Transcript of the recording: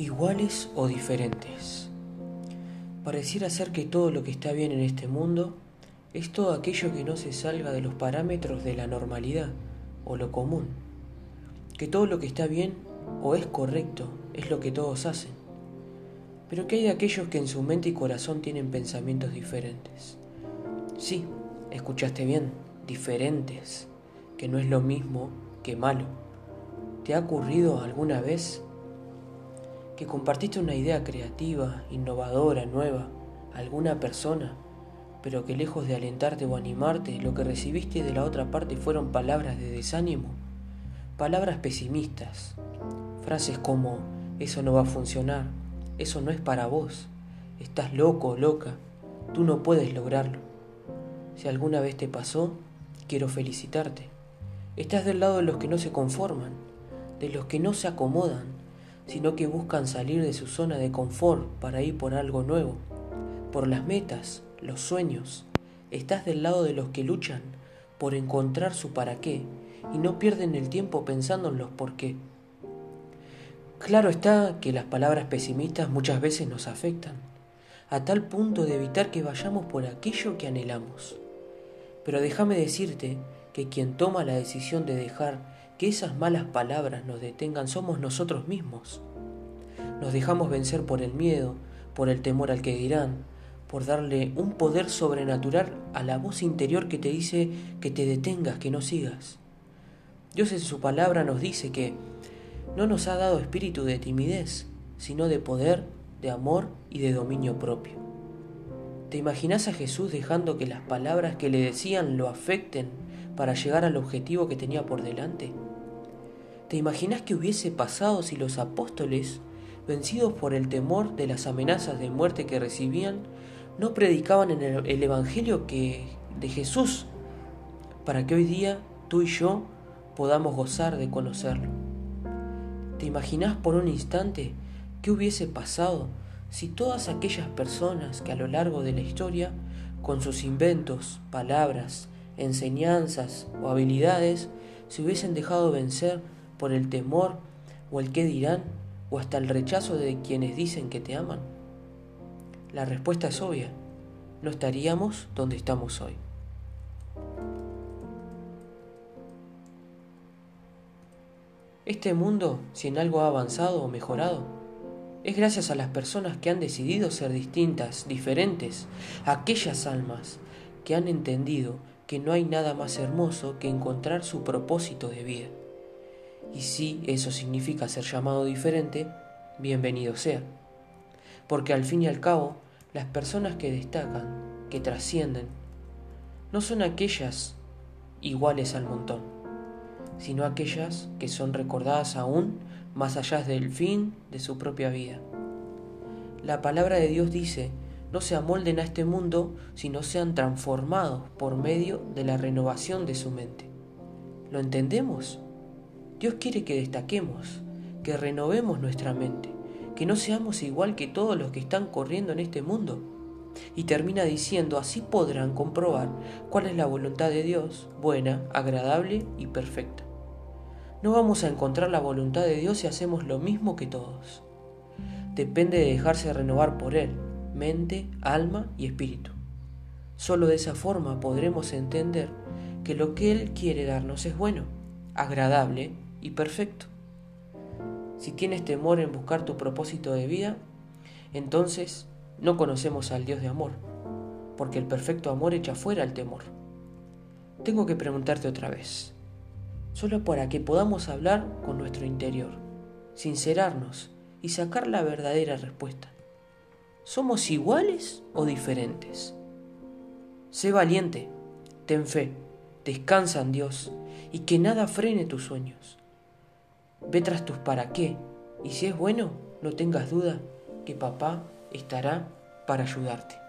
iguales o diferentes. Pareciera ser que todo lo que está bien en este mundo es todo aquello que no se salga de los parámetros de la normalidad o lo común. Que todo lo que está bien o es correcto es lo que todos hacen. Pero que hay de aquellos que en su mente y corazón tienen pensamientos diferentes. Sí, escuchaste bien, diferentes, que no es lo mismo que malo. ¿Te ha ocurrido alguna vez que compartiste una idea creativa, innovadora, nueva, a alguna persona, pero que lejos de alentarte o animarte, lo que recibiste de la otra parte fueron palabras de desánimo, palabras pesimistas, frases como eso no va a funcionar, eso no es para vos, estás loco o loca, tú no puedes lograrlo. Si alguna vez te pasó, quiero felicitarte. Estás del lado de los que no se conforman, de los que no se acomodan, sino que buscan salir de su zona de confort para ir por algo nuevo, por las metas, los sueños. Estás del lado de los que luchan por encontrar su para qué y no pierden el tiempo pensando en los por qué. Claro está que las palabras pesimistas muchas veces nos afectan, a tal punto de evitar que vayamos por aquello que anhelamos. Pero déjame decirte que quien toma la decisión de dejar que esas malas palabras nos detengan somos nosotros mismos. Nos dejamos vencer por el miedo, por el temor al que dirán, por darle un poder sobrenatural a la voz interior que te dice que te detengas, que no sigas. Dios en su palabra nos dice que no nos ha dado espíritu de timidez, sino de poder, de amor y de dominio propio. ¿Te imaginas a Jesús dejando que las palabras que le decían lo afecten para llegar al objetivo que tenía por delante? ¿Te imaginas qué hubiese pasado si los apóstoles, vencidos por el temor de las amenazas de muerte que recibían, no predicaban en el, Evangelio que, de Jesús para que hoy día tú y yo podamos gozar de conocerlo? ¿Te imaginas por un instante qué hubiese pasado si todas aquellas personas que a lo largo de la historia, con sus inventos, palabras, enseñanzas o habilidades, se hubiesen dejado vencer por el temor o el qué dirán o hasta el rechazo de quienes dicen que te aman? La respuesta es obvia, no estaríamos donde estamos hoy. Este mundo, si en algo ha avanzado o mejorado, es gracias a las personas que han decidido ser distintas, diferentes, aquellas almas que han entendido que no hay nada más hermoso que encontrar su propósito de vida. Y si eso significa ser llamado diferente, bienvenido sea. Porque al fin y al cabo, las personas que destacan, que trascienden, no son aquellas iguales al montón, sino aquellas que son recordadas aún más allá del fin de su propia vida. La palabra de Dios dice, no se amolden a este mundo, sino sean transformados por medio de la renovación de su mente. ¿Lo entendemos? Dios quiere que destaquemos, que renovemos nuestra mente, que no seamos igual que todos los que están corriendo en este mundo. Y termina diciendo, así podrán comprobar cuál es la voluntad de Dios, buena, agradable y perfecta. No vamos a encontrar la voluntad de Dios si hacemos lo mismo que todos. Depende de dejarse renovar por Él, mente, alma y espíritu. Solo de esa forma podremos entender que lo que Él quiere darnos es bueno, agradable y perfecto. Si tienes temor en buscar tu propósito de vida, entonces no conocemos al Dios de amor, porque el perfecto amor echa fuera el temor. Tengo que preguntarte otra vez, solo para que podamos hablar con nuestro interior, sincerarnos y sacar la verdadera respuesta. ¿Somos iguales o diferentes? Sé valiente, ten fe, descansa en Dios y que nada frene tus sueños. Ve tras tus para qué y si es bueno, no tengas duda que papá estará para ayudarte.